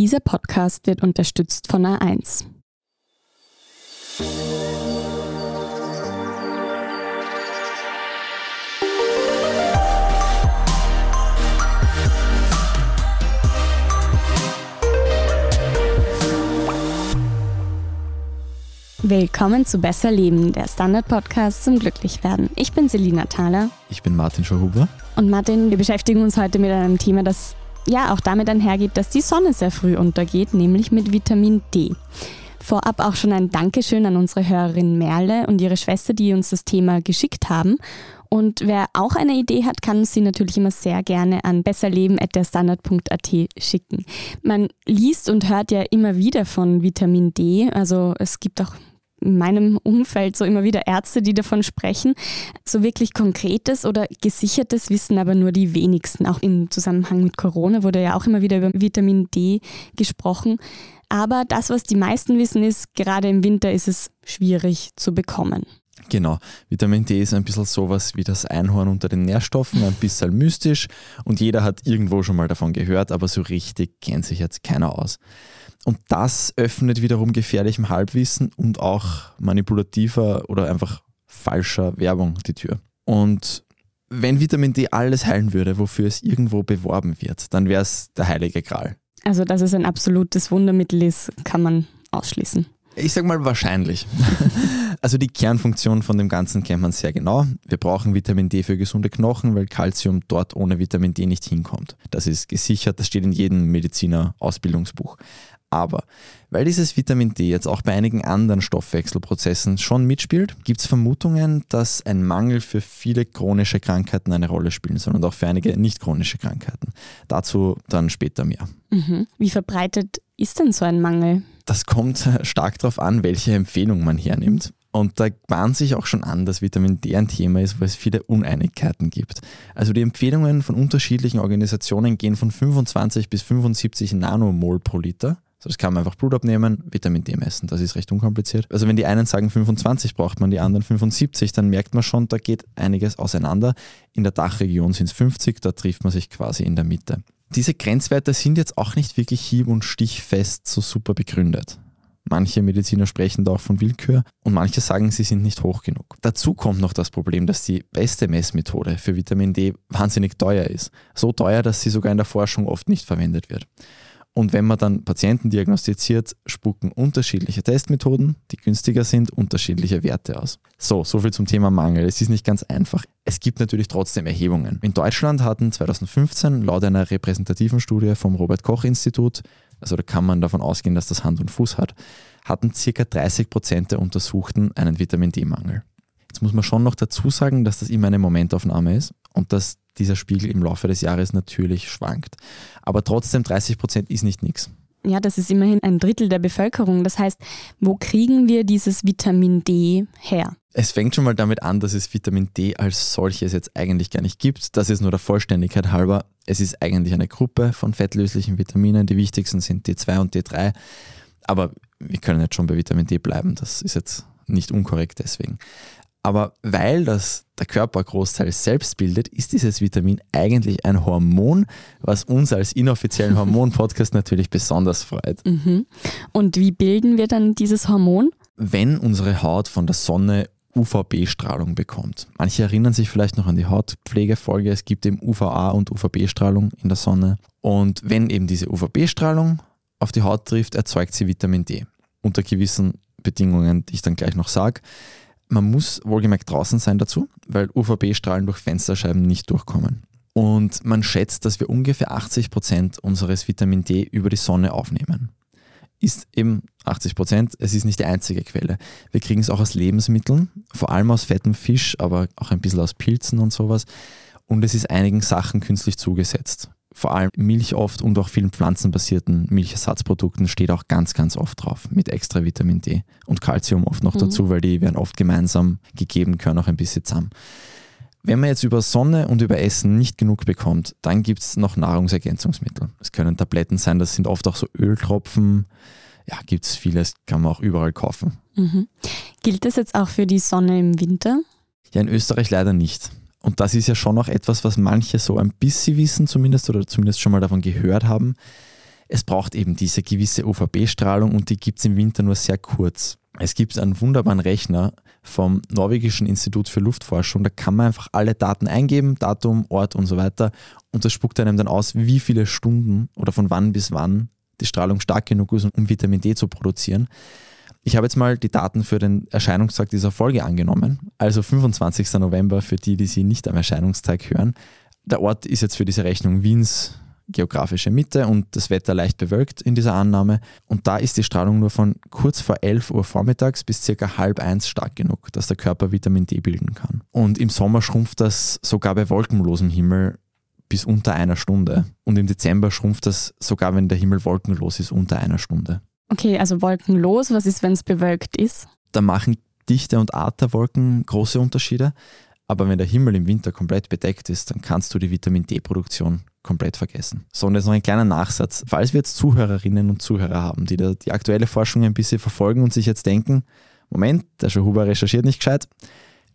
Dieser Podcast wird unterstützt von A1. Willkommen zu Besser Leben, der Standard-Podcast zum Glücklichwerden. Ich bin Selina Thaler. Ich bin Martin Schauhuber. Und Martin, wir beschäftigen uns heute mit einem Thema, das ja auch damit einhergeht, dass die Sonne sehr früh untergeht, nämlich mit Vitamin D. Vorab auch schon ein Dankeschön an unsere Hörerin Merle und ihre Schwester, die uns das Thema geschickt haben. Und wer auch eine Idee hat, kann sie natürlich immer sehr gerne an besserleben.derstandard.at schicken. Man liest und hört ja immer wieder von Vitamin D. Also es gibt auch in meinem Umfeld so immer wieder Ärzte, die davon sprechen. So wirklich konkretes oder gesichertes wissen aber nur die wenigsten. Auch im Zusammenhang mit Corona wurde ja auch immer wieder über Vitamin D gesprochen. Aber das, was die meisten wissen, ist, gerade im Winter ist es schwierig zu bekommen. Genau. Vitamin D ist ein bisschen sowas wie das Einhorn unter den Nährstoffen, ein bisschen mystisch und jeder hat irgendwo schon mal davon gehört, aber so richtig kennt sich jetzt keiner aus. Und das öffnet wiederum gefährlichem Halbwissen und auch manipulativer oder einfach falscher Werbung die Tür. Und wenn Vitamin D alles heilen würde, wofür es irgendwo beworben wird, dann wäre es der heilige Gral. Also, dass es ein absolutes Wundermittel ist, kann man ausschließen. Ich sage mal wahrscheinlich. also die Kernfunktion von dem Ganzen kennt man sehr genau. Wir brauchen Vitamin D für gesunde Knochen, weil Kalzium dort ohne Vitamin D nicht hinkommt. Das ist gesichert, das steht in jedem Mediziner Ausbildungsbuch. Aber weil dieses Vitamin D jetzt auch bei einigen anderen Stoffwechselprozessen schon mitspielt, gibt es Vermutungen, dass ein Mangel für viele chronische Krankheiten eine Rolle spielen soll und auch für einige nicht chronische Krankheiten. Dazu dann später mehr. Mhm. Wie verbreitet ist denn so ein Mangel? Das kommt stark darauf an, welche Empfehlung man hernimmt. Und da bahnt sich auch schon an, dass Vitamin D ein Thema ist, wo es viele Uneinigkeiten gibt. Also die Empfehlungen von unterschiedlichen Organisationen gehen von 25 bis 75 Nanomol pro Liter. So, das kann man einfach Blut abnehmen, Vitamin D messen. Das ist recht unkompliziert. Also wenn die einen sagen 25 braucht man, die anderen 75, dann merkt man schon, da geht einiges auseinander. In der Dachregion sind es 50, da trifft man sich quasi in der Mitte. Diese Grenzwerte sind jetzt auch nicht wirklich hieb- und stichfest so super begründet. Manche Mediziner sprechen da auch von Willkür und manche sagen, sie sind nicht hoch genug. Dazu kommt noch das Problem, dass die beste Messmethode für Vitamin D wahnsinnig teuer ist. So teuer, dass sie sogar in der Forschung oft nicht verwendet wird. Und wenn man dann Patienten diagnostiziert, spucken unterschiedliche Testmethoden, die günstiger sind, unterschiedliche Werte aus. So, soviel zum Thema Mangel. Es ist nicht ganz einfach. Es gibt natürlich trotzdem Erhebungen. In Deutschland hatten 2015 laut einer repräsentativen Studie vom Robert Koch Institut, also da kann man davon ausgehen, dass das Hand und Fuß hat, hatten ca. 30 Prozent der Untersuchten einen Vitamin D-Mangel. Jetzt muss man schon noch dazu sagen, dass das immer eine Momentaufnahme ist und dass dieser Spiegel im Laufe des Jahres natürlich schwankt. Aber trotzdem 30 Prozent ist nicht nichts. Ja, das ist immerhin ein Drittel der Bevölkerung. Das heißt, wo kriegen wir dieses Vitamin D her? Es fängt schon mal damit an, dass es Vitamin D als solches jetzt eigentlich gar nicht gibt. Das ist nur der Vollständigkeit halber. Es ist eigentlich eine Gruppe von fettlöslichen Vitaminen. Die wichtigsten sind D2 und D3. Aber wir können jetzt schon bei Vitamin D bleiben. Das ist jetzt nicht unkorrekt deswegen. Aber weil das der Körper großteils selbst bildet, ist dieses Vitamin eigentlich ein Hormon, was uns als inoffiziellen Hormon-Podcast natürlich besonders freut. Mhm. Und wie bilden wir dann dieses Hormon? Wenn unsere Haut von der Sonne UVB-Strahlung bekommt. Manche erinnern sich vielleicht noch an die Hautpflegefolge. Es gibt eben UVA und UVB-Strahlung in der Sonne. Und wenn eben diese UVB-Strahlung auf die Haut trifft, erzeugt sie Vitamin D. Unter gewissen Bedingungen, die ich dann gleich noch sage. Man muss wohlgemerkt draußen sein dazu, weil UVB-Strahlen durch Fensterscheiben nicht durchkommen. Und man schätzt, dass wir ungefähr 80 Prozent unseres Vitamin D über die Sonne aufnehmen. Ist eben 80 Prozent, es ist nicht die einzige Quelle. Wir kriegen es auch aus Lebensmitteln, vor allem aus fettem Fisch, aber auch ein bisschen aus Pilzen und sowas. Und es ist einigen Sachen künstlich zugesetzt vor allem Milch oft und auch vielen pflanzenbasierten Milchersatzprodukten steht auch ganz, ganz oft drauf mit extra Vitamin D und Calcium oft noch mhm. dazu, weil die werden oft gemeinsam gegeben, können auch ein bisschen zusammen. Wenn man jetzt über Sonne und über Essen nicht genug bekommt, dann gibt es noch Nahrungsergänzungsmittel. Es können Tabletten sein, das sind oft auch so Öltropfen. Ja, gibt es vieles, kann man auch überall kaufen. Mhm. Gilt das jetzt auch für die Sonne im Winter? Ja, in Österreich leider nicht. Und das ist ja schon auch etwas, was manche so ein bisschen wissen zumindest oder zumindest schon mal davon gehört haben. Es braucht eben diese gewisse UVB-Strahlung und die gibt es im Winter nur sehr kurz. Es gibt einen wunderbaren Rechner vom Norwegischen Institut für Luftforschung. Da kann man einfach alle Daten eingeben, Datum, Ort und so weiter. Und das spuckt einem dann aus, wie viele Stunden oder von wann bis wann die Strahlung stark genug ist, um Vitamin D zu produzieren. Ich habe jetzt mal die Daten für den Erscheinungstag dieser Folge angenommen, also 25. November für die, die sie nicht am Erscheinungstag hören. Der Ort ist jetzt für diese Rechnung Wiens geografische Mitte und das Wetter leicht bewölkt in dieser Annahme. Und da ist die Strahlung nur von kurz vor 11 Uhr vormittags bis circa halb eins stark genug, dass der Körper Vitamin D bilden kann. Und im Sommer schrumpft das sogar bei wolkenlosem Himmel bis unter einer Stunde. Und im Dezember schrumpft das sogar, wenn der Himmel wolkenlos ist, unter einer Stunde. Okay, also wolkenlos, was ist, wenn es bewölkt ist? Da machen Dichte und Art der Wolken große Unterschiede. Aber wenn der Himmel im Winter komplett bedeckt ist, dann kannst du die Vitamin D-Produktion komplett vergessen. So, und jetzt noch ein kleiner Nachsatz. Falls wir jetzt Zuhörerinnen und Zuhörer haben, die da die aktuelle Forschung ein bisschen verfolgen und sich jetzt denken, Moment, der Huber recherchiert nicht gescheit.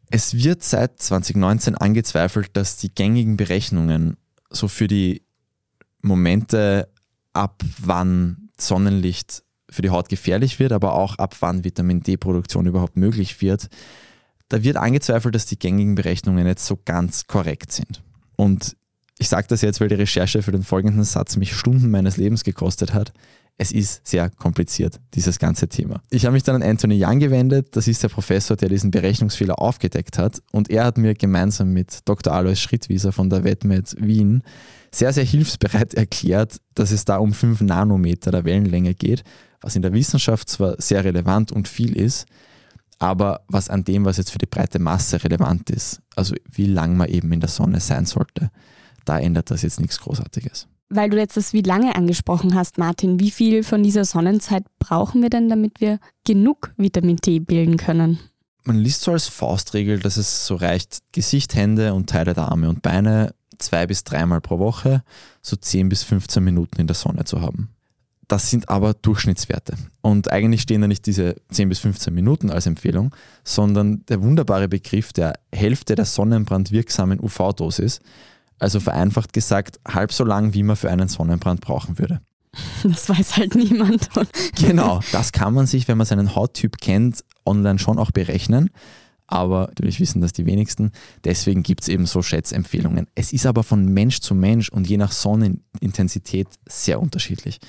Es wird seit 2019 angezweifelt, dass die gängigen Berechnungen so für die Momente, ab wann Sonnenlicht für die Haut gefährlich wird, aber auch ab wann Vitamin D-Produktion überhaupt möglich wird, da wird angezweifelt, dass die gängigen Berechnungen jetzt so ganz korrekt sind. Und ich sage das jetzt, weil die Recherche für den folgenden Satz mich Stunden meines Lebens gekostet hat. Es ist sehr kompliziert, dieses ganze Thema. Ich habe mich dann an Anthony Young gewendet, das ist der Professor, der diesen Berechnungsfehler aufgedeckt hat. Und er hat mir gemeinsam mit Dr. Alois Schrittwieser von der WetMed Wien sehr, sehr hilfsbereit erklärt, dass es da um 5 Nanometer der Wellenlänge geht, was in der Wissenschaft zwar sehr relevant und viel ist, aber was an dem, was jetzt für die breite Masse relevant ist, also wie lang man eben in der Sonne sein sollte, da ändert das jetzt nichts Großartiges. Weil du jetzt das wie lange angesprochen hast, Martin, wie viel von dieser Sonnenzeit brauchen wir denn, damit wir genug Vitamin D bilden können? Man liest so als Faustregel, dass es so reicht, Gesicht, Hände und Teile der Arme und Beine zwei bis dreimal pro Woche so 10 bis 15 Minuten in der Sonne zu haben. Das sind aber Durchschnittswerte. Und eigentlich stehen da nicht diese 10 bis 15 Minuten als Empfehlung, sondern der wunderbare Begriff der Hälfte der sonnenbrandwirksamen UV-Dosis, also vereinfacht gesagt, halb so lang, wie man für einen Sonnenbrand brauchen würde. Das weiß halt niemand. genau, das kann man sich, wenn man seinen Hauttyp kennt, online schon auch berechnen. Aber natürlich wissen das die wenigsten. Deswegen gibt es eben so Schätzempfehlungen. Es ist aber von Mensch zu Mensch und je nach Sonnenintensität sehr unterschiedlich.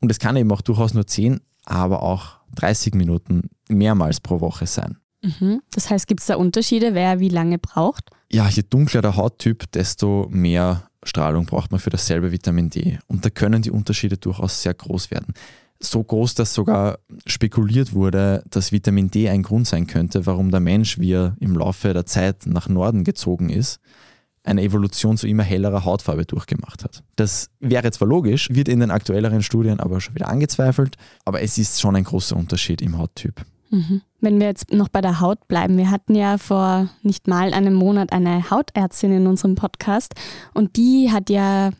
Und es kann eben auch durchaus nur 10, aber auch 30 Minuten mehrmals pro Woche sein. Mhm. Das heißt, gibt es da Unterschiede, wer wie lange braucht? Ja, je dunkler der Hauttyp, desto mehr Strahlung braucht man für dasselbe Vitamin D. Und da können die Unterschiede durchaus sehr groß werden. So groß, dass sogar spekuliert wurde, dass Vitamin D ein Grund sein könnte, warum der Mensch, wie er im Laufe der Zeit nach Norden gezogen ist, eine Evolution zu immer hellerer Hautfarbe durchgemacht hat. Das wäre zwar logisch, wird in den aktuelleren Studien aber schon wieder angezweifelt, aber es ist schon ein großer Unterschied im Hauttyp. Mhm. Wenn wir jetzt noch bei der Haut bleiben, wir hatten ja vor nicht mal einem Monat eine Hautärztin in unserem Podcast und die hat ja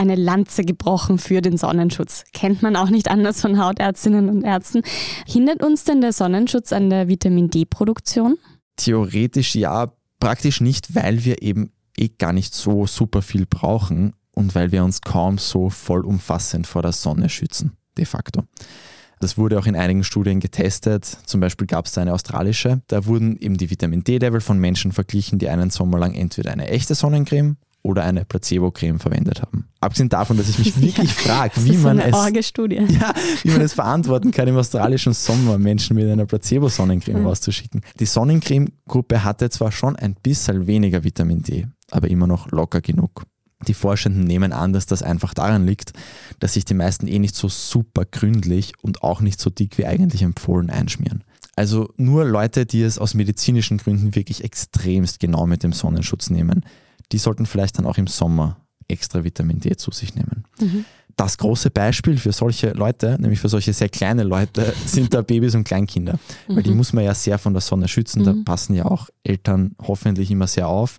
eine Lanze gebrochen für den Sonnenschutz. Kennt man auch nicht anders von Hautärztinnen und Ärzten. Hindert uns denn der Sonnenschutz an der Vitamin D-Produktion? Theoretisch ja, praktisch nicht, weil wir eben eh gar nicht so super viel brauchen und weil wir uns kaum so vollumfassend vor der Sonne schützen, de facto. Das wurde auch in einigen Studien getestet. Zum Beispiel gab es da eine australische. Da wurden eben die Vitamin D-Level von Menschen verglichen, die einen Sommer lang entweder eine echte Sonnencreme oder eine Placebo-Creme verwendet haben. Abgesehen davon, dass ich mich wirklich frage, wie man es ja, wie man es verantworten kann, im australischen Sommer Menschen mit einer Placebo-Sonnencreme mhm. rauszuschicken. Die Sonnencreme-Gruppe hatte zwar schon ein bisschen weniger Vitamin D, aber immer noch locker genug. Die Forschenden nehmen an, dass das einfach daran liegt, dass sich die meisten eh nicht so super gründlich und auch nicht so dick wie eigentlich empfohlen einschmieren. Also nur Leute, die es aus medizinischen Gründen wirklich extremst genau mit dem Sonnenschutz nehmen, die sollten vielleicht dann auch im Sommer extra Vitamin D zu sich nehmen. Mhm. Das große Beispiel für solche Leute, nämlich für solche sehr kleine Leute, sind da Babys und Kleinkinder. Mhm. Weil die muss man ja sehr von der Sonne schützen. Mhm. Da passen ja auch Eltern hoffentlich immer sehr auf.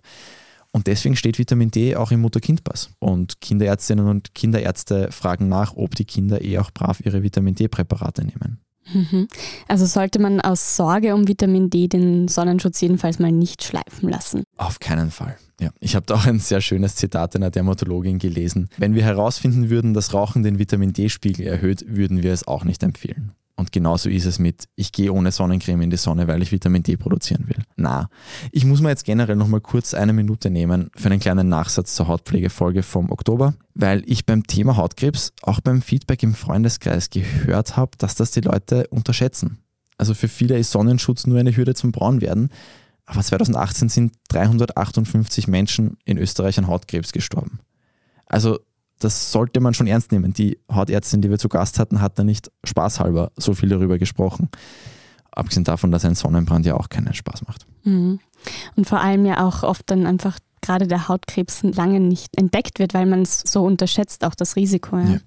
Und deswegen steht Vitamin D auch im Mutter-Kind-Pass. Und Kinderärztinnen und Kinderärzte fragen nach, ob die Kinder eh auch brav ihre Vitamin D-Präparate nehmen. Mhm. Also sollte man aus Sorge um Vitamin D den Sonnenschutz jedenfalls mal nicht schleifen lassen. Auf keinen Fall. Ja, ich habe da auch ein sehr schönes Zitat einer Dermatologin gelesen. Wenn wir herausfinden würden, dass Rauchen den Vitamin D-Spiegel erhöht, würden wir es auch nicht empfehlen. Und genauso ist es mit, ich gehe ohne Sonnencreme in die Sonne, weil ich Vitamin D produzieren will. Na, ich muss mir jetzt generell nochmal kurz eine Minute nehmen für einen kleinen Nachsatz zur Hautpflegefolge vom Oktober, weil ich beim Thema Hautkrebs auch beim Feedback im Freundeskreis gehört habe, dass das die Leute unterschätzen. Also für viele ist Sonnenschutz nur eine Hürde zum Braunwerden, aber 2018 sind 358 Menschen in Österreich an Hautkrebs gestorben. Also das sollte man schon ernst nehmen. Die Hautärztin, die wir zu Gast hatten, hat da nicht spaßhalber so viel darüber gesprochen. Abgesehen davon, dass ein Sonnenbrand ja auch keinen Spaß macht. Mhm. Und vor allem ja auch oft dann einfach gerade der Hautkrebs lange nicht entdeckt wird, weil man es so unterschätzt, auch das Risiko. Ja. Ja.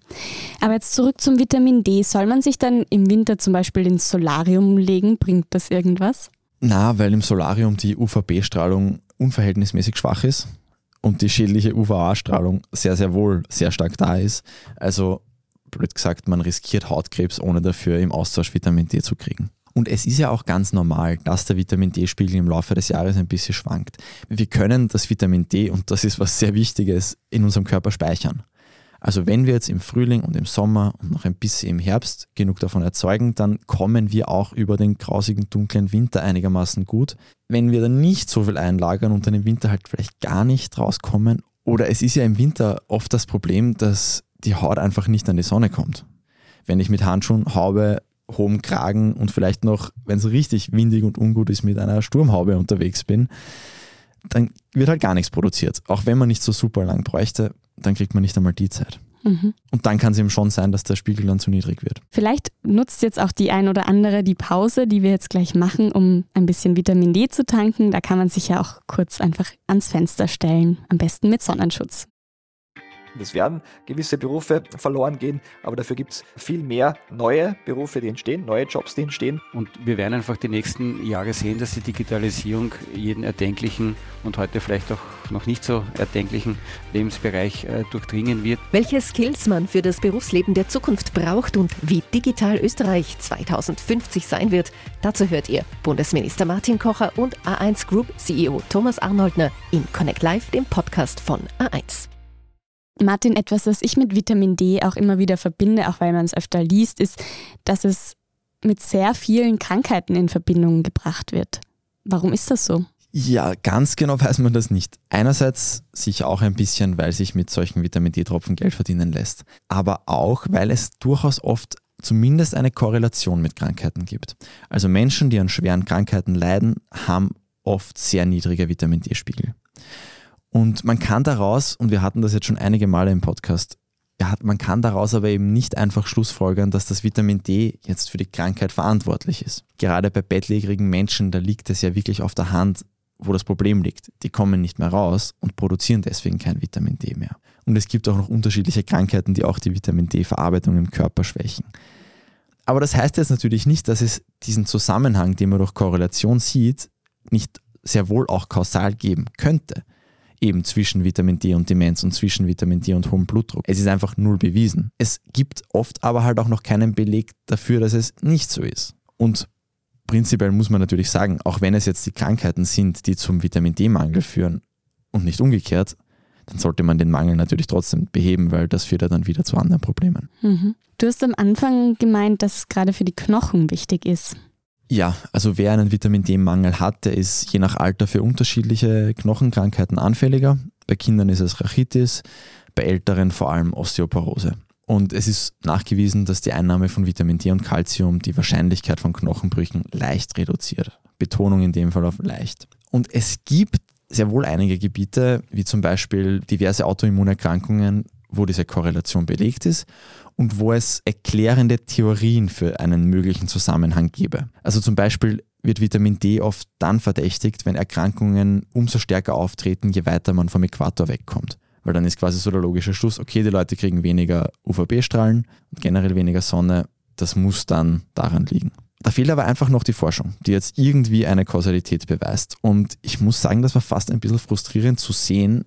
Aber jetzt zurück zum Vitamin D. Soll man sich dann im Winter zum Beispiel ins Solarium legen? Bringt das irgendwas? Na, weil im Solarium die UVB-Strahlung unverhältnismäßig schwach ist und die schädliche UVA-Strahlung sehr, sehr wohl sehr stark da ist. Also, blöd gesagt, man riskiert Hautkrebs, ohne dafür im Austausch Vitamin D zu kriegen. Und es ist ja auch ganz normal, dass der Vitamin D-Spiegel im Laufe des Jahres ein bisschen schwankt. Wir können das Vitamin D, und das ist was sehr Wichtiges, in unserem Körper speichern. Also wenn wir jetzt im Frühling und im Sommer und noch ein bisschen im Herbst genug davon erzeugen, dann kommen wir auch über den grausigen, dunklen Winter einigermaßen gut. Wenn wir dann nicht so viel einlagern und dann im Winter halt vielleicht gar nicht rauskommen, oder es ist ja im Winter oft das Problem, dass die Haut einfach nicht an die Sonne kommt. Wenn ich mit Handschuhen, Haube, hohem Kragen und vielleicht noch, wenn es richtig windig und ungut ist, mit einer Sturmhaube unterwegs bin, dann wird halt gar nichts produziert. Auch wenn man nicht so super lang bräuchte, dann kriegt man nicht einmal die Zeit. Mhm. Und dann kann es eben schon sein, dass der Spiegel dann zu niedrig wird. Vielleicht nutzt jetzt auch die ein oder andere die Pause, die wir jetzt gleich machen, um ein bisschen Vitamin D zu tanken. Da kann man sich ja auch kurz einfach ans Fenster stellen, am besten mit Sonnenschutz. Es werden gewisse Berufe verloren gehen, aber dafür gibt es viel mehr neue Berufe, die entstehen, neue Jobs, die entstehen. Und wir werden einfach die nächsten Jahre sehen, dass die Digitalisierung jeden erdenklichen und heute vielleicht auch noch nicht so erdenklichen Lebensbereich äh, durchdringen wird. Welche Skills man für das Berufsleben der Zukunft braucht und wie digital Österreich 2050 sein wird, dazu hört ihr Bundesminister Martin Kocher und A1 Group CEO Thomas Arnoldner in Connect Live, dem Podcast von A1. Martin, etwas, das ich mit Vitamin D auch immer wieder verbinde, auch weil man es öfter liest, ist, dass es mit sehr vielen Krankheiten in Verbindung gebracht wird. Warum ist das so? Ja, ganz genau weiß man das nicht. Einerseits sicher auch ein bisschen, weil sich mit solchen Vitamin D-Tropfen Geld verdienen lässt, aber auch, weil es durchaus oft zumindest eine Korrelation mit Krankheiten gibt. Also Menschen, die an schweren Krankheiten leiden, haben oft sehr niedrige Vitamin D-Spiegel. Und man kann daraus, und wir hatten das jetzt schon einige Male im Podcast, man kann daraus aber eben nicht einfach schlussfolgern, dass das Vitamin D jetzt für die Krankheit verantwortlich ist. Gerade bei bettlägerigen Menschen, da liegt es ja wirklich auf der Hand, wo das Problem liegt. Die kommen nicht mehr raus und produzieren deswegen kein Vitamin D mehr. Und es gibt auch noch unterschiedliche Krankheiten, die auch die Vitamin D-Verarbeitung im Körper schwächen. Aber das heißt jetzt natürlich nicht, dass es diesen Zusammenhang, den man durch Korrelation sieht, nicht sehr wohl auch kausal geben könnte eben zwischen Vitamin D und Demenz und zwischen Vitamin D und hohem Blutdruck. Es ist einfach null bewiesen. Es gibt oft aber halt auch noch keinen Beleg dafür, dass es nicht so ist. Und prinzipiell muss man natürlich sagen, auch wenn es jetzt die Krankheiten sind, die zum Vitamin D-Mangel führen und nicht umgekehrt, dann sollte man den Mangel natürlich trotzdem beheben, weil das führt ja dann wieder zu anderen Problemen. Mhm. Du hast am Anfang gemeint, dass es gerade für die Knochen wichtig ist. Ja, also wer einen Vitamin D-Mangel hat, der ist je nach Alter für unterschiedliche Knochenkrankheiten anfälliger. Bei Kindern ist es Rachitis, bei Älteren vor allem Osteoporose. Und es ist nachgewiesen, dass die Einnahme von Vitamin D und Calcium die Wahrscheinlichkeit von Knochenbrüchen leicht reduziert. Betonung in dem Fall auf leicht. Und es gibt sehr wohl einige Gebiete, wie zum Beispiel diverse Autoimmunerkrankungen, wo diese Korrelation belegt ist und wo es erklärende Theorien für einen möglichen Zusammenhang gäbe. Also zum Beispiel wird Vitamin D oft dann verdächtigt, wenn Erkrankungen umso stärker auftreten, je weiter man vom Äquator wegkommt. Weil dann ist quasi so der logische Schluss, okay, die Leute kriegen weniger UVB-Strahlen und generell weniger Sonne, das muss dann daran liegen. Da fehlt aber einfach noch die Forschung, die jetzt irgendwie eine Kausalität beweist. Und ich muss sagen, das war fast ein bisschen frustrierend zu sehen,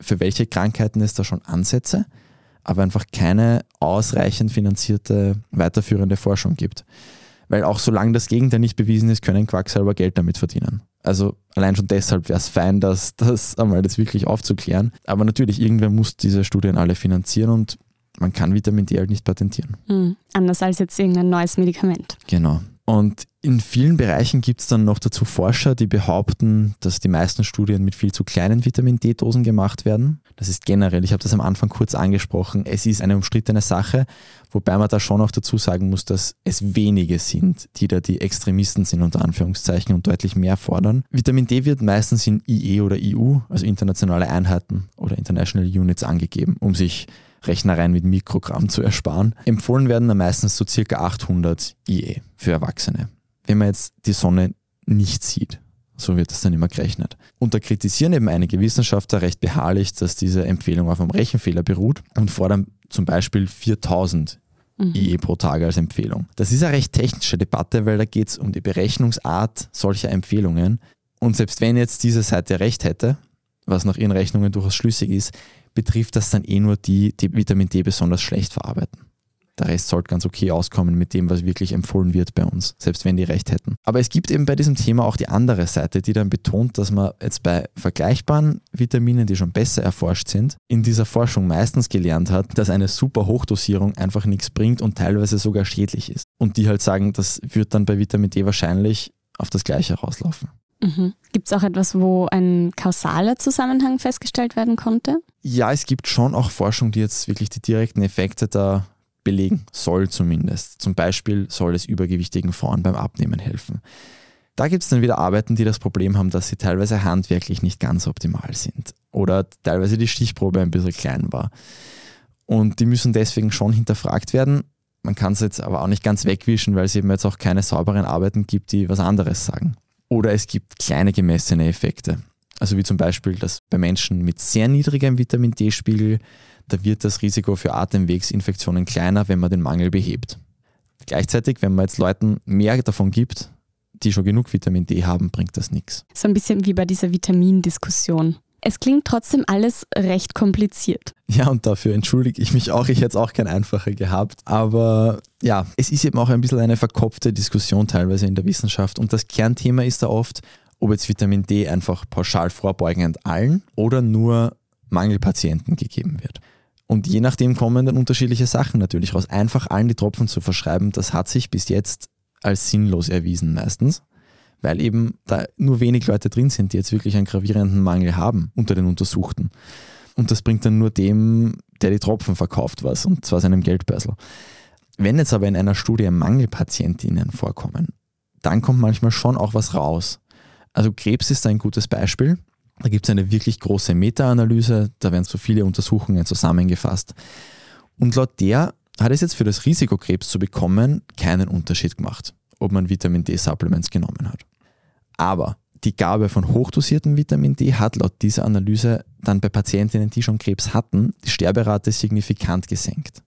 für welche Krankheiten es da schon Ansätze, aber einfach keine ausreichend finanzierte weiterführende Forschung gibt. Weil auch solange das Gegenteil nicht bewiesen ist, können Quacksalber Geld damit verdienen. Also allein schon deshalb wäre es fein, das, das einmal das wirklich aufzuklären. Aber natürlich, irgendwer muss diese Studien alle finanzieren und man kann Vitamin D halt nicht patentieren. Mhm. Anders als jetzt irgendein neues Medikament. Genau. Und in vielen Bereichen gibt es dann noch dazu Forscher, die behaupten, dass die meisten Studien mit viel zu kleinen Vitamin D-Dosen gemacht werden. Das ist generell, ich habe das am Anfang kurz angesprochen, es ist eine umstrittene Sache, wobei man da schon auch dazu sagen muss, dass es wenige sind, die da die Extremisten sind, unter Anführungszeichen, und deutlich mehr fordern. Vitamin D wird meistens in IE oder EU, also internationale Einheiten oder International Units angegeben, um sich Rechnereien mit Mikrogramm zu ersparen. Empfohlen werden dann meistens so circa 800 IE für Erwachsene. Wenn man jetzt die Sonne nicht sieht, so wird das dann immer gerechnet. Und da kritisieren eben einige Wissenschaftler recht beharrlich, dass diese Empfehlung auf einem Rechenfehler beruht und fordern zum Beispiel 4000 mhm. IE pro Tag als Empfehlung. Das ist eine recht technische Debatte, weil da geht es um die Berechnungsart solcher Empfehlungen. Und selbst wenn jetzt diese Seite recht hätte, was nach ihren Rechnungen durchaus schlüssig ist, betrifft das dann eh nur die, die Vitamin D besonders schlecht verarbeiten. Der Rest sollte ganz okay auskommen mit dem, was wirklich empfohlen wird bei uns, selbst wenn die recht hätten. Aber es gibt eben bei diesem Thema auch die andere Seite, die dann betont, dass man jetzt bei vergleichbaren Vitaminen, die schon besser erforscht sind, in dieser Forschung meistens gelernt hat, dass eine super Hochdosierung einfach nichts bringt und teilweise sogar schädlich ist. Und die halt sagen, das wird dann bei Vitamin D wahrscheinlich auf das Gleiche rauslaufen. Mhm. Gibt es auch etwas, wo ein kausaler Zusammenhang festgestellt werden konnte? Ja, es gibt schon auch Forschung, die jetzt wirklich die direkten Effekte da belegen soll zumindest. Zum Beispiel soll es übergewichtigen Frauen beim Abnehmen helfen. Da gibt es dann wieder Arbeiten, die das Problem haben, dass sie teilweise handwerklich nicht ganz optimal sind oder teilweise die Stichprobe ein bisschen klein war. Und die müssen deswegen schon hinterfragt werden. Man kann es jetzt aber auch nicht ganz wegwischen, weil es eben jetzt auch keine sauberen Arbeiten gibt, die was anderes sagen. Oder es gibt kleine gemessene Effekte. Also wie zum Beispiel, dass bei Menschen mit sehr niedrigem Vitamin D-Spiegel, da wird das Risiko für Atemwegsinfektionen kleiner, wenn man den Mangel behebt. Gleichzeitig, wenn man jetzt Leuten mehr davon gibt, die schon genug Vitamin D haben, bringt das nichts. So ein bisschen wie bei dieser Vitamindiskussion. Es klingt trotzdem alles recht kompliziert. Ja, und dafür entschuldige ich mich auch. Ich hätte es auch kein einfacher gehabt. Aber ja, es ist eben auch ein bisschen eine verkopfte Diskussion teilweise in der Wissenschaft. Und das Kernthema ist da oft, ob jetzt Vitamin D einfach pauschal vorbeugend allen oder nur Mangelpatienten gegeben wird. Und je nachdem kommen dann unterschiedliche Sachen natürlich raus. Einfach allen die Tropfen zu verschreiben, das hat sich bis jetzt als sinnlos erwiesen meistens weil eben da nur wenig Leute drin sind, die jetzt wirklich einen gravierenden Mangel haben unter den Untersuchten. Und das bringt dann nur dem, der die Tropfen verkauft, was, und zwar seinem Geldbörsel. Wenn jetzt aber in einer Studie Mangelpatientinnen vorkommen, dann kommt manchmal schon auch was raus. Also Krebs ist ein gutes Beispiel. Da gibt es eine wirklich große Meta-Analyse, da werden so viele Untersuchungen zusammengefasst. Und laut der hat es jetzt für das Risiko, Krebs zu bekommen, keinen Unterschied gemacht, ob man Vitamin D-Supplements genommen hat. Aber die Gabe von hochdosiertem Vitamin D hat laut dieser Analyse dann bei Patientinnen, die schon Krebs hatten, die Sterberate signifikant gesenkt.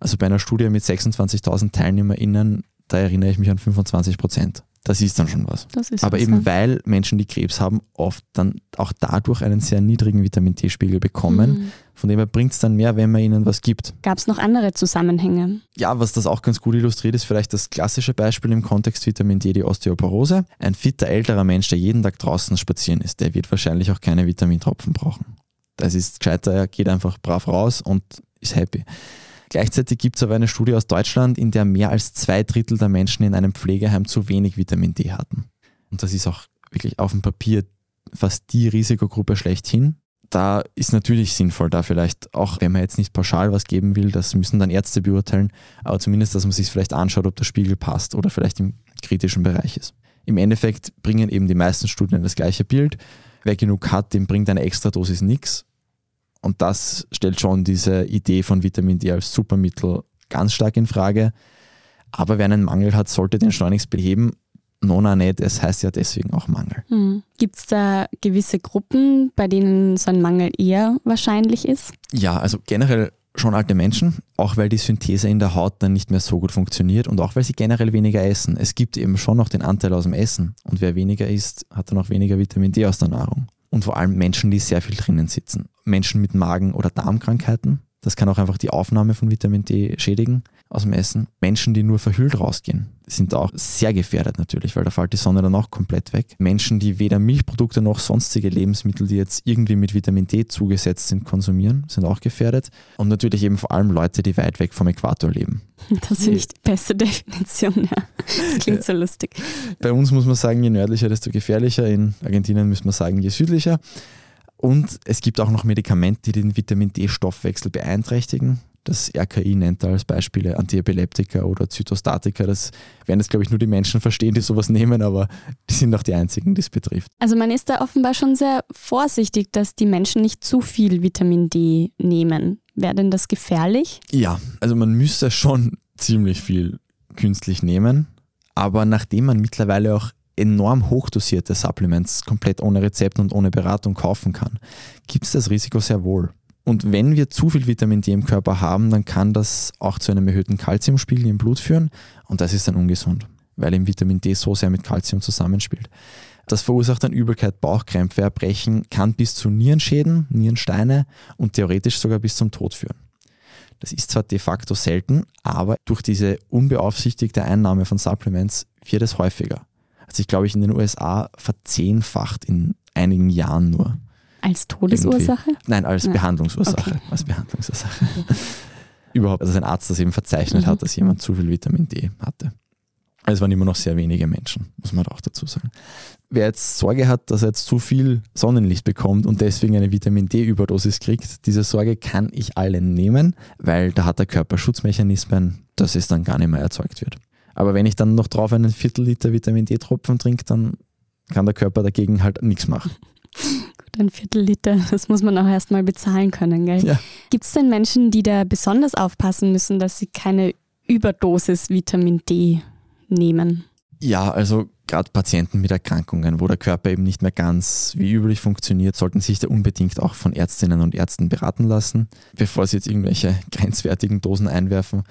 Also bei einer Studie mit 26.000 TeilnehmerInnen, da erinnere ich mich an 25 Prozent das ist dann schon was. Aber eben weil Menschen, die Krebs haben, oft dann auch dadurch einen sehr niedrigen Vitamin D-Spiegel bekommen. Mhm. Von dem her bringt es dann mehr, wenn man ihnen was gibt. Gab es noch andere Zusammenhänge? Ja, was das auch ganz gut illustriert, ist vielleicht das klassische Beispiel im Kontext Vitamin D, die Osteoporose. Ein fitter älterer Mensch, der jeden Tag draußen spazieren ist, der wird wahrscheinlich auch keine Vitamintropfen brauchen. Das ist gescheiter, er geht einfach brav raus und ist happy. Gleichzeitig gibt es aber eine Studie aus Deutschland, in der mehr als zwei Drittel der Menschen in einem Pflegeheim zu wenig Vitamin D hatten. Und das ist auch wirklich auf dem Papier fast die Risikogruppe schlechthin. Da ist natürlich sinnvoll, da vielleicht auch, wenn man jetzt nicht pauschal was geben will, das müssen dann Ärzte beurteilen, aber zumindest, dass man sich vielleicht anschaut, ob der Spiegel passt oder vielleicht im kritischen Bereich ist. Im Endeffekt bringen eben die meisten Studien das gleiche Bild. Wer genug hat, dem bringt eine Extradosis nichts und das stellt schon diese Idee von Vitamin D als Supermittel ganz stark in Frage. Aber wer einen Mangel hat, sollte den schleunigst beheben. Nona nicht, es heißt ja deswegen auch Mangel. Hm. Gibt es da gewisse Gruppen, bei denen so ein Mangel eher wahrscheinlich ist? Ja, also generell schon alte Menschen, auch weil die Synthese in der Haut dann nicht mehr so gut funktioniert und auch weil sie generell weniger essen. Es gibt eben schon noch den Anteil aus dem Essen und wer weniger isst, hat dann auch weniger Vitamin D aus der Nahrung und vor allem Menschen, die sehr viel drinnen sitzen. Menschen mit Magen- oder Darmkrankheiten, Das kann auch einfach die Aufnahme von Vitamin D schädigen aus dem Essen. Menschen, die nur verhüllt rausgehen, sind auch sehr gefährdet natürlich, weil da fällt die Sonne dann auch komplett weg. Menschen, die weder Milchprodukte noch sonstige Lebensmittel, die jetzt irgendwie mit Vitamin D zugesetzt sind, konsumieren, sind auch gefährdet. Und natürlich eben vor allem Leute, die weit weg vom Äquator leben. Das finde ich die beste Definition, ja. Das klingt so lustig. Bei uns muss man sagen, je nördlicher, desto gefährlicher. In Argentinien müssen wir sagen, je südlicher. Und es gibt auch noch Medikamente, die den Vitamin D-Stoffwechsel beeinträchtigen. Das RKI nennt da als Beispiele Antiepileptika oder Zytostatika. Das werden jetzt, glaube ich, nur die Menschen verstehen, die sowas nehmen, aber die sind auch die einzigen, die es betrifft. Also man ist da offenbar schon sehr vorsichtig, dass die Menschen nicht zu viel Vitamin D nehmen. Wäre denn das gefährlich? Ja, also man müsste schon ziemlich viel künstlich nehmen. Aber nachdem man mittlerweile auch enorm hochdosierte Supplements komplett ohne Rezept und ohne Beratung kaufen kann, gibt es das Risiko sehr wohl. Und wenn wir zu viel Vitamin D im Körper haben, dann kann das auch zu einem erhöhten Kalziumspiegel im Blut führen und das ist dann ungesund, weil eben Vitamin D so sehr mit Kalzium zusammenspielt. Das verursacht dann Übelkeit, Bauchkrämpfe, Erbrechen, kann bis zu Nierenschäden, Nierensteine und theoretisch sogar bis zum Tod führen. Das ist zwar de facto selten, aber durch diese unbeaufsichtigte Einnahme von Supplements wird es häufiger hat sich, glaube ich, in den USA verzehnfacht in einigen Jahren nur. Als Todesursache? Irgendwie. Nein, als ja. Behandlungsursache. Okay. Als Behandlungsursache. Überhaupt, dass ein Arzt das eben verzeichnet mhm. hat, dass jemand zu viel Vitamin D hatte. Es waren immer noch sehr wenige Menschen, muss man auch dazu sagen. Wer jetzt Sorge hat, dass er jetzt zu viel Sonnenlicht bekommt und deswegen eine Vitamin D-Überdosis kriegt, diese Sorge kann ich allen nehmen, weil da hat der Körper Schutzmechanismen, dass es dann gar nicht mehr erzeugt wird. Aber wenn ich dann noch drauf einen Viertel Liter Vitamin D-Tropfen trinke, dann kann der Körper dagegen halt nichts machen. Gut, ein Viertel Liter, das muss man auch erstmal bezahlen können, gell? Ja. Gibt es denn Menschen, die da besonders aufpassen müssen, dass sie keine Überdosis Vitamin D nehmen? Ja, also gerade Patienten mit Erkrankungen, wo der Körper eben nicht mehr ganz wie üblich funktioniert, sollten sich da unbedingt auch von Ärztinnen und Ärzten beraten lassen, bevor sie jetzt irgendwelche grenzwertigen Dosen einwerfen.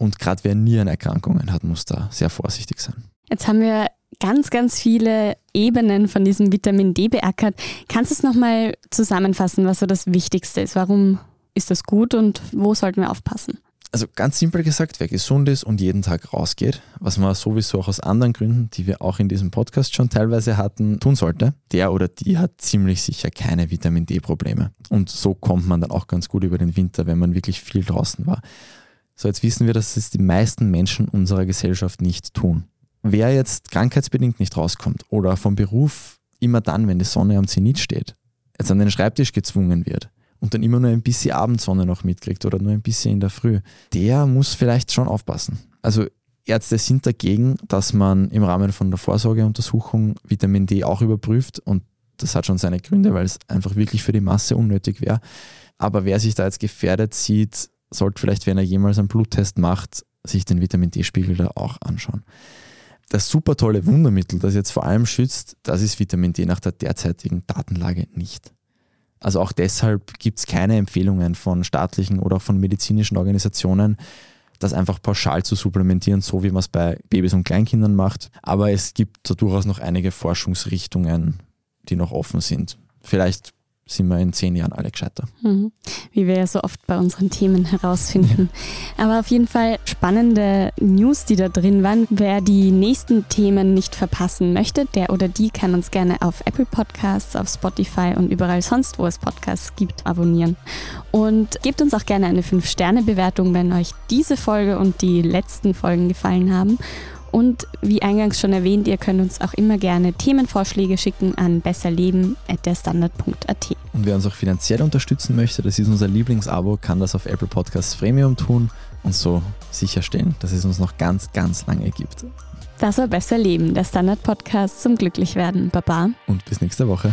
Und gerade wer Nierenerkrankungen hat, muss da sehr vorsichtig sein. Jetzt haben wir ganz, ganz viele Ebenen von diesem Vitamin D beackert. Kannst du es nochmal zusammenfassen, was so das Wichtigste ist? Warum ist das gut und wo sollten wir aufpassen? Also ganz simpel gesagt, wer gesund ist und jeden Tag rausgeht, was man sowieso auch aus anderen Gründen, die wir auch in diesem Podcast schon teilweise hatten, tun sollte, der oder die hat ziemlich sicher keine Vitamin D-Probleme. Und so kommt man dann auch ganz gut über den Winter, wenn man wirklich viel draußen war. So, jetzt wissen wir, dass es die meisten Menschen unserer Gesellschaft nicht tun. Wer jetzt krankheitsbedingt nicht rauskommt oder vom Beruf immer dann, wenn die Sonne am Zenit steht, jetzt an den Schreibtisch gezwungen wird und dann immer nur ein bisschen Abendsonne noch mitkriegt oder nur ein bisschen in der Früh, der muss vielleicht schon aufpassen. Also Ärzte sind dagegen, dass man im Rahmen von der Vorsorgeuntersuchung Vitamin D auch überprüft und das hat schon seine Gründe, weil es einfach wirklich für die Masse unnötig wäre. Aber wer sich da jetzt gefährdet sieht, sollte vielleicht, wenn er jemals einen Bluttest macht, sich den Vitamin D-Spiegel da auch anschauen. Das super tolle Wundermittel, das jetzt vor allem schützt, das ist Vitamin D nach der derzeitigen Datenlage nicht. Also auch deshalb gibt es keine Empfehlungen von staatlichen oder von medizinischen Organisationen, das einfach pauschal zu supplementieren, so wie man es bei Babys und Kleinkindern macht. Aber es gibt da durchaus noch einige Forschungsrichtungen, die noch offen sind. Vielleicht sind wir in zehn Jahren alle gescheiter. Mhm. Wie wir ja so oft bei unseren Themen herausfinden. Ja. Aber auf jeden Fall spannende News, die da drin waren. Wer die nächsten Themen nicht verpassen möchte, der oder die kann uns gerne auf Apple Podcasts, auf Spotify und überall sonst, wo es Podcasts gibt, abonnieren. Und gebt uns auch gerne eine 5-Sterne-Bewertung, wenn euch diese Folge und die letzten Folgen gefallen haben. Und wie eingangs schon erwähnt, ihr könnt uns auch immer gerne Themenvorschläge schicken an besserleben.derstandard.at. Und wer uns auch finanziell unterstützen möchte, das ist unser Lieblingsabo, kann das auf Apple Podcasts Premium tun und so sicherstellen, dass es uns noch ganz, ganz lange gibt. Das war Besser Leben, der Standard-Podcast zum Glücklichwerden. Baba. Und bis nächste Woche.